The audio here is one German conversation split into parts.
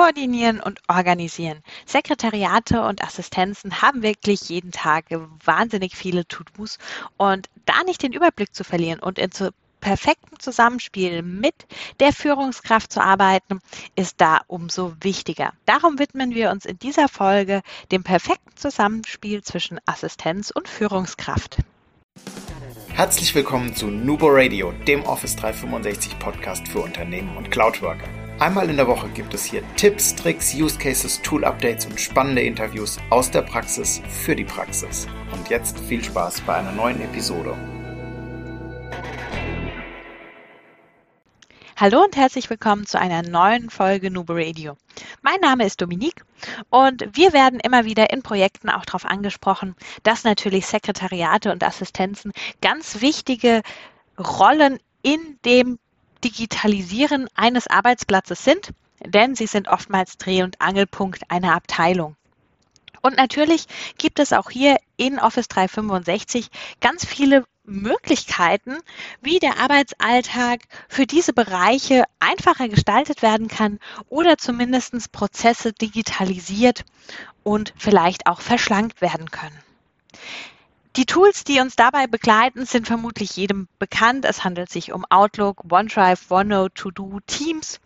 koordinieren und organisieren. Sekretariate und Assistenzen haben wirklich jeden Tag wahnsinnig viele To-Dos und da nicht den Überblick zu verlieren und in perfektem Zusammenspiel mit der Führungskraft zu arbeiten, ist da umso wichtiger. Darum widmen wir uns in dieser Folge dem perfekten Zusammenspiel zwischen Assistenz und Führungskraft. Herzlich willkommen zu Nubo Radio, dem Office 365 Podcast für Unternehmen und Cloudworker. Einmal in der Woche gibt es hier Tipps, Tricks, Use Cases, Tool Updates und spannende Interviews aus der Praxis für die Praxis. Und jetzt viel Spaß bei einer neuen Episode. Hallo und herzlich willkommen zu einer neuen Folge Nubo Radio. Mein Name ist Dominique und wir werden immer wieder in Projekten auch darauf angesprochen, dass natürlich Sekretariate und Assistenzen ganz wichtige Rollen in dem Digitalisieren eines Arbeitsplatzes sind, denn sie sind oftmals Dreh- und Angelpunkt einer Abteilung. Und natürlich gibt es auch hier in Office 365 ganz viele Möglichkeiten, wie der Arbeitsalltag für diese Bereiche einfacher gestaltet werden kann oder zumindest Prozesse digitalisiert und vielleicht auch verschlankt werden können. Die Tools, die uns dabei begleiten, sind vermutlich jedem bekannt. Es handelt sich um Outlook, OneDrive, OneNote, To-Do, Teams.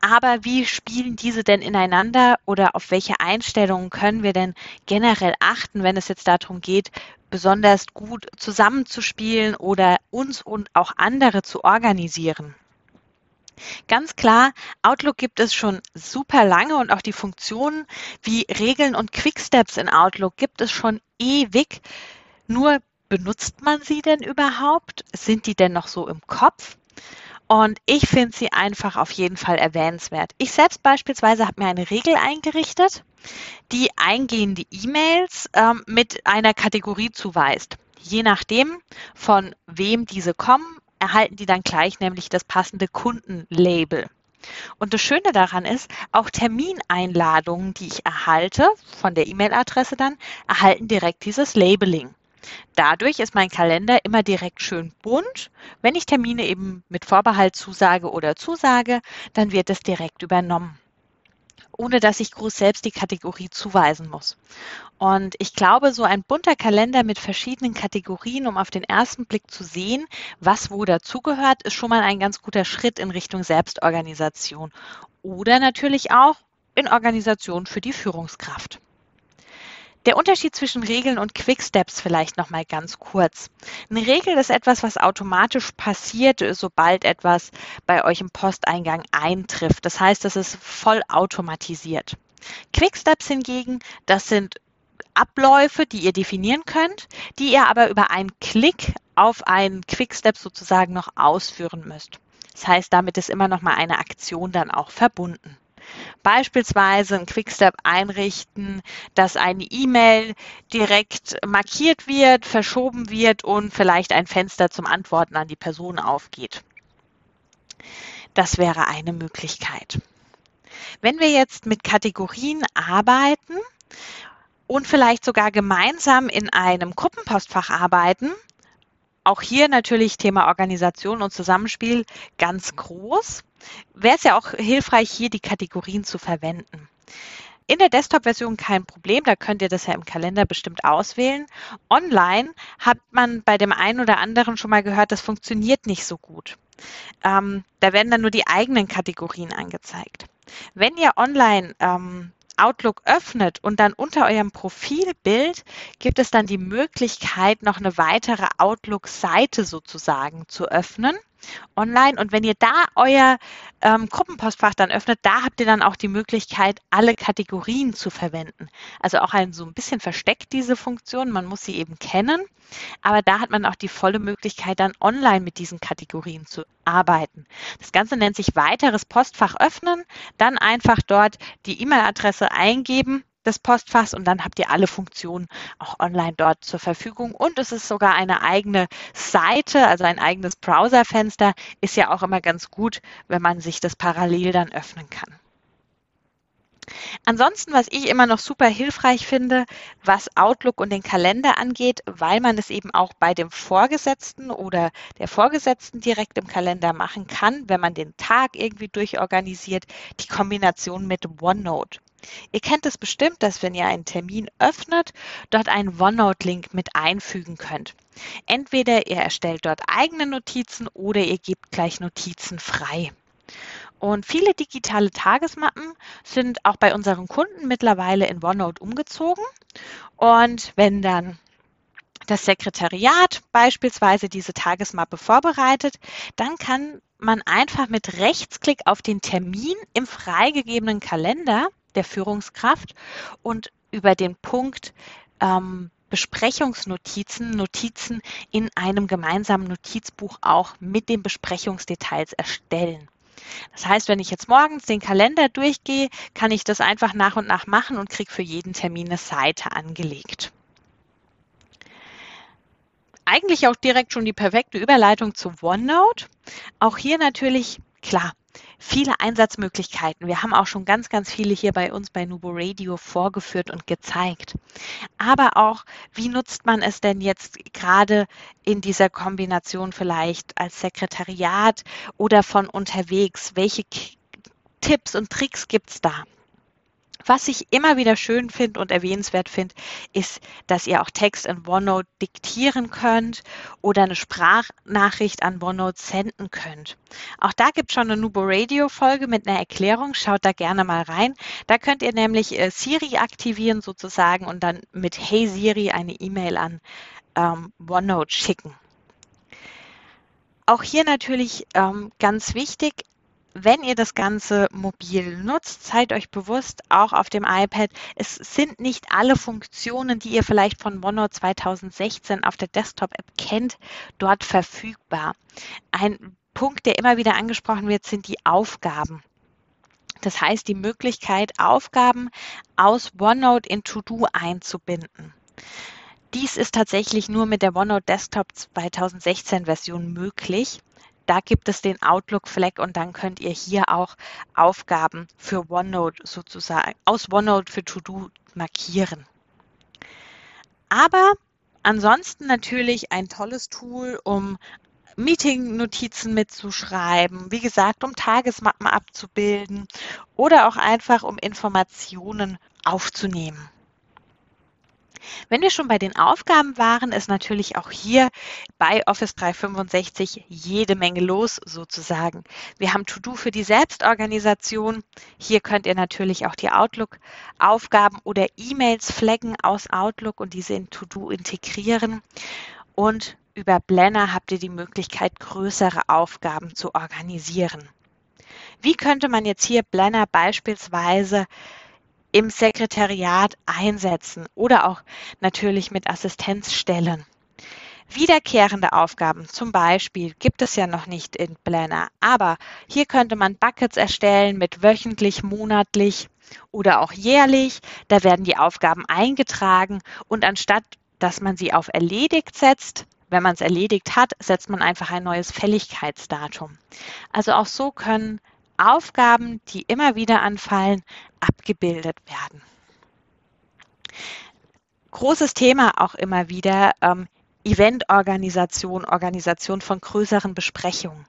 Aber wie spielen diese denn ineinander oder auf welche Einstellungen können wir denn generell achten, wenn es jetzt darum geht, besonders gut zusammenzuspielen oder uns und auch andere zu organisieren? Ganz klar, Outlook gibt es schon super lange und auch die Funktionen wie Regeln und Quicksteps in Outlook gibt es schon ewig. Nur benutzt man sie denn überhaupt? Sind die denn noch so im Kopf? Und ich finde sie einfach auf jeden Fall erwähnenswert. Ich selbst beispielsweise habe mir eine Regel eingerichtet, die eingehende E-Mails ähm, mit einer Kategorie zuweist. Je nachdem, von wem diese kommen, erhalten die dann gleich nämlich das passende Kundenlabel. Und das Schöne daran ist, auch Termineinladungen, die ich erhalte, von der E-Mail-Adresse dann, erhalten direkt dieses Labeling. Dadurch ist mein Kalender immer direkt schön bunt. Wenn ich Termine eben mit Vorbehalt zusage oder zusage, dann wird es direkt übernommen ohne dass ich groß selbst die Kategorie zuweisen muss. Und ich glaube, so ein bunter Kalender mit verschiedenen Kategorien, um auf den ersten Blick zu sehen, was wo dazugehört, ist schon mal ein ganz guter Schritt in Richtung Selbstorganisation. Oder natürlich auch in Organisation für die Führungskraft. Der Unterschied zwischen Regeln und Quicksteps vielleicht noch mal ganz kurz. Eine Regel ist etwas, was automatisch passiert, sobald etwas bei euch im Posteingang eintrifft. Das heißt, das ist voll automatisiert. Quicksteps hingegen, das sind Abläufe, die ihr definieren könnt, die ihr aber über einen Klick auf einen Quickstep sozusagen noch ausführen müsst. Das heißt, damit ist immer noch mal eine Aktion dann auch verbunden. Beispielsweise ein Quickstep einrichten, dass eine E-Mail direkt markiert wird, verschoben wird und vielleicht ein Fenster zum Antworten an die Person aufgeht. Das wäre eine Möglichkeit. Wenn wir jetzt mit Kategorien arbeiten und vielleicht sogar gemeinsam in einem Gruppenpostfach arbeiten, auch hier natürlich Thema Organisation und Zusammenspiel ganz groß. Wäre es ja auch hilfreich, hier die Kategorien zu verwenden. In der Desktop-Version kein Problem, da könnt ihr das ja im Kalender bestimmt auswählen. Online hat man bei dem einen oder anderen schon mal gehört, das funktioniert nicht so gut. Ähm, da werden dann nur die eigenen Kategorien angezeigt. Wenn ihr online ähm, Outlook öffnet und dann unter eurem Profilbild gibt es dann die Möglichkeit, noch eine weitere Outlook-Seite sozusagen zu öffnen online. Und wenn ihr da euer ähm, Gruppenpostfach dann öffnet, da habt ihr dann auch die Möglichkeit, alle Kategorien zu verwenden. Also auch ein so ein bisschen versteckt diese Funktion. Man muss sie eben kennen. Aber da hat man auch die volle Möglichkeit, dann online mit diesen Kategorien zu arbeiten. Das Ganze nennt sich weiteres Postfach öffnen. Dann einfach dort die E-Mail-Adresse eingeben des Postfachs und dann habt ihr alle Funktionen auch online dort zur Verfügung. Und es ist sogar eine eigene Seite, also ein eigenes Browserfenster. Ist ja auch immer ganz gut, wenn man sich das parallel dann öffnen kann. Ansonsten, was ich immer noch super hilfreich finde, was Outlook und den Kalender angeht, weil man es eben auch bei dem Vorgesetzten oder der Vorgesetzten direkt im Kalender machen kann, wenn man den Tag irgendwie durchorganisiert, die Kombination mit OneNote. Ihr kennt es bestimmt, dass wenn ihr einen Termin öffnet, dort einen OneNote-Link mit einfügen könnt. Entweder ihr erstellt dort eigene Notizen oder ihr gebt gleich Notizen frei. Und viele digitale Tagesmappen sind auch bei unseren Kunden mittlerweile in OneNote umgezogen. Und wenn dann das Sekretariat beispielsweise diese Tagesmappe vorbereitet, dann kann man einfach mit Rechtsklick auf den Termin im freigegebenen Kalender der Führungskraft und über den Punkt ähm, Besprechungsnotizen, Notizen in einem gemeinsamen Notizbuch auch mit den Besprechungsdetails erstellen. Das heißt, wenn ich jetzt morgens den Kalender durchgehe, kann ich das einfach nach und nach machen und kriege für jeden Termin eine Seite angelegt. Eigentlich auch direkt schon die perfekte Überleitung zu OneNote. Auch hier natürlich, klar, viele Einsatzmöglichkeiten. Wir haben auch schon ganz, ganz viele hier bei uns bei Nubo Radio vorgeführt und gezeigt. Aber auch, wie nutzt man es denn jetzt gerade in dieser Kombination vielleicht als Sekretariat oder von unterwegs? Welche Tipps und Tricks gibt es da? Was ich immer wieder schön finde und erwähnenswert finde, ist, dass ihr auch Text in OneNote diktieren könnt oder eine Sprachnachricht an OneNote senden könnt. Auch da gibt es schon eine Nubo Radio Folge mit einer Erklärung. Schaut da gerne mal rein. Da könnt ihr nämlich äh, Siri aktivieren sozusagen und dann mit Hey Siri eine E-Mail an ähm, OneNote schicken. Auch hier natürlich ähm, ganz wichtig, wenn ihr das Ganze mobil nutzt, seid euch bewusst, auch auf dem iPad, es sind nicht alle Funktionen, die ihr vielleicht von OneNote 2016 auf der Desktop-App kennt, dort verfügbar. Ein Punkt, der immer wieder angesprochen wird, sind die Aufgaben. Das heißt, die Möglichkeit, Aufgaben aus OneNote in To-Do einzubinden. Dies ist tatsächlich nur mit der OneNote Desktop 2016 Version möglich. Da gibt es den Outlook-Fleck und dann könnt ihr hier auch Aufgaben für OneNote sozusagen aus OneNote für To-Do markieren. Aber ansonsten natürlich ein tolles Tool, um Meeting-Notizen mitzuschreiben, wie gesagt, um Tagesmappen abzubilden oder auch einfach um Informationen aufzunehmen. Wenn wir schon bei den Aufgaben waren, ist natürlich auch hier bei Office 365 jede Menge los sozusagen. Wir haben To-Do für die Selbstorganisation. Hier könnt ihr natürlich auch die Outlook-Aufgaben oder E-Mails flaggen aus Outlook und diese in To-Do integrieren. Und über Planner habt ihr die Möglichkeit, größere Aufgaben zu organisieren. Wie könnte man jetzt hier Planner beispielsweise im Sekretariat einsetzen oder auch natürlich mit Assistenzstellen. Wiederkehrende Aufgaben zum Beispiel gibt es ja noch nicht in Planner, aber hier könnte man Buckets erstellen mit wöchentlich, monatlich oder auch jährlich. Da werden die Aufgaben eingetragen und anstatt dass man sie auf erledigt setzt, wenn man es erledigt hat, setzt man einfach ein neues Fälligkeitsdatum. Also auch so können Aufgaben, die immer wieder anfallen, abgebildet werden. Großes Thema auch immer wieder ähm, Eventorganisation, Organisation von größeren Besprechungen.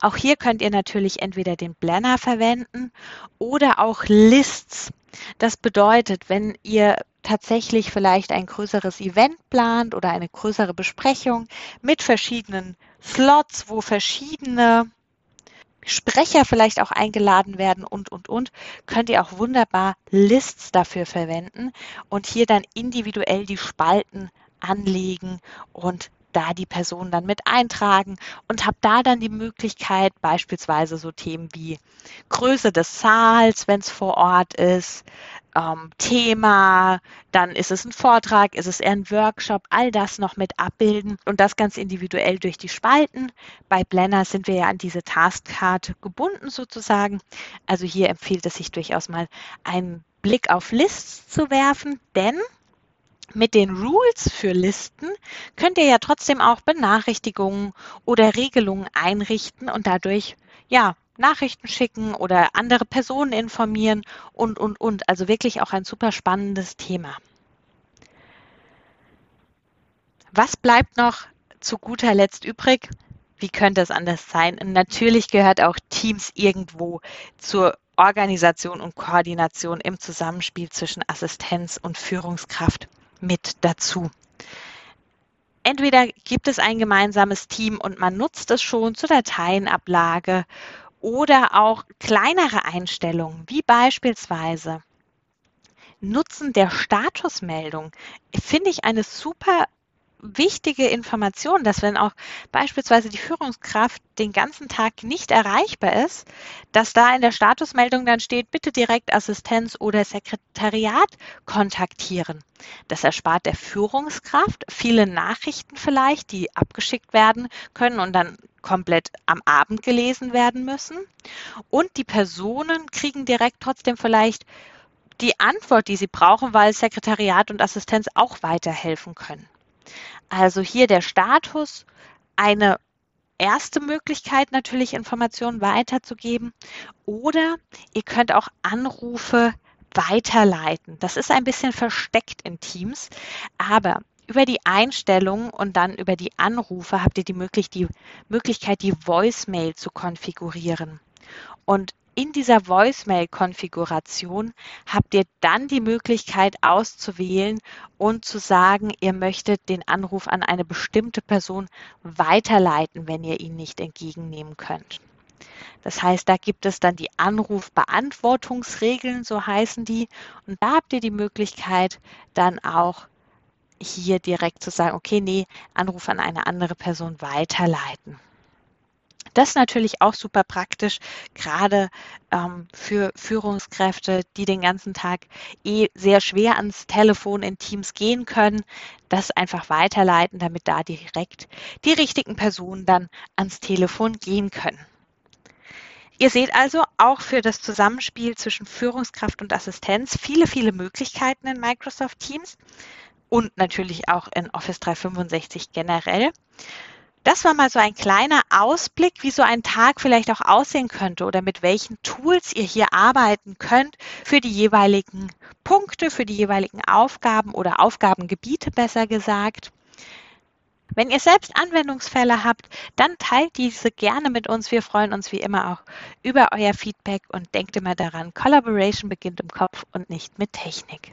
Auch hier könnt ihr natürlich entweder den Planner verwenden oder auch Lists. Das bedeutet, wenn ihr tatsächlich vielleicht ein größeres Event plant oder eine größere Besprechung mit verschiedenen Slots, wo verschiedene Sprecher vielleicht auch eingeladen werden und, und, und, könnt ihr auch wunderbar Lists dafür verwenden und hier dann individuell die Spalten anlegen und da die Person dann mit eintragen und habe da dann die Möglichkeit, beispielsweise so Themen wie Größe des Saals, wenn es vor Ort ist, ähm, Thema, dann ist es ein Vortrag, ist es eher ein Workshop, all das noch mit abbilden und das ganz individuell durch die Spalten. Bei Blender sind wir ja an diese Taskkarte gebunden sozusagen. Also hier empfiehlt es sich durchaus mal einen Blick auf Lists zu werfen, denn mit den Rules für Listen könnt ihr ja trotzdem auch Benachrichtigungen oder Regelungen einrichten und dadurch ja Nachrichten schicken oder andere Personen informieren und, und, und. Also wirklich auch ein super spannendes Thema. Was bleibt noch zu guter Letzt übrig? Wie könnte es anders sein? Natürlich gehört auch Teams irgendwo zur Organisation und Koordination im Zusammenspiel zwischen Assistenz und Führungskraft mit dazu. Entweder gibt es ein gemeinsames Team und man nutzt es schon zur Dateienablage oder auch kleinere Einstellungen, wie beispielsweise Nutzen der Statusmeldung, finde ich eine super wichtige Information, dass wenn auch beispielsweise die Führungskraft den ganzen Tag nicht erreichbar ist, dass da in der Statusmeldung dann steht, bitte direkt Assistenz oder Sekretariat kontaktieren. Das erspart der Führungskraft viele Nachrichten vielleicht, die abgeschickt werden können und dann komplett am Abend gelesen werden müssen. Und die Personen kriegen direkt trotzdem vielleicht die Antwort, die sie brauchen, weil Sekretariat und Assistenz auch weiterhelfen können. Also hier der Status, eine erste Möglichkeit natürlich Informationen weiterzugeben oder ihr könnt auch Anrufe weiterleiten. Das ist ein bisschen versteckt in Teams, aber über die Einstellungen und dann über die Anrufe habt ihr die, Möglichkeit, die Voicemail zu konfigurieren. Und in dieser Voicemail-Konfiguration habt ihr dann die Möglichkeit auszuwählen und zu sagen, ihr möchtet den Anruf an eine bestimmte Person weiterleiten, wenn ihr ihn nicht entgegennehmen könnt. Das heißt, da gibt es dann die Anrufbeantwortungsregeln, so heißen die. Und da habt ihr die Möglichkeit, dann auch hier direkt zu sagen, okay, nee, Anruf an eine andere Person weiterleiten. Das ist natürlich auch super praktisch, gerade ähm, für Führungskräfte, die den ganzen Tag eh sehr schwer ans Telefon in Teams gehen können, das einfach weiterleiten, damit da direkt die richtigen Personen dann ans Telefon gehen können. Ihr seht also auch für das Zusammenspiel zwischen Führungskraft und Assistenz viele, viele Möglichkeiten in Microsoft Teams und natürlich auch in Office 365 generell. Das war mal so ein kleiner Ausblick, wie so ein Tag vielleicht auch aussehen könnte oder mit welchen Tools ihr hier arbeiten könnt für die jeweiligen Punkte, für die jeweiligen Aufgaben oder Aufgabengebiete besser gesagt. Wenn ihr selbst Anwendungsfälle habt, dann teilt diese gerne mit uns. Wir freuen uns wie immer auch über euer Feedback und denkt immer daran, Collaboration beginnt im Kopf und nicht mit Technik.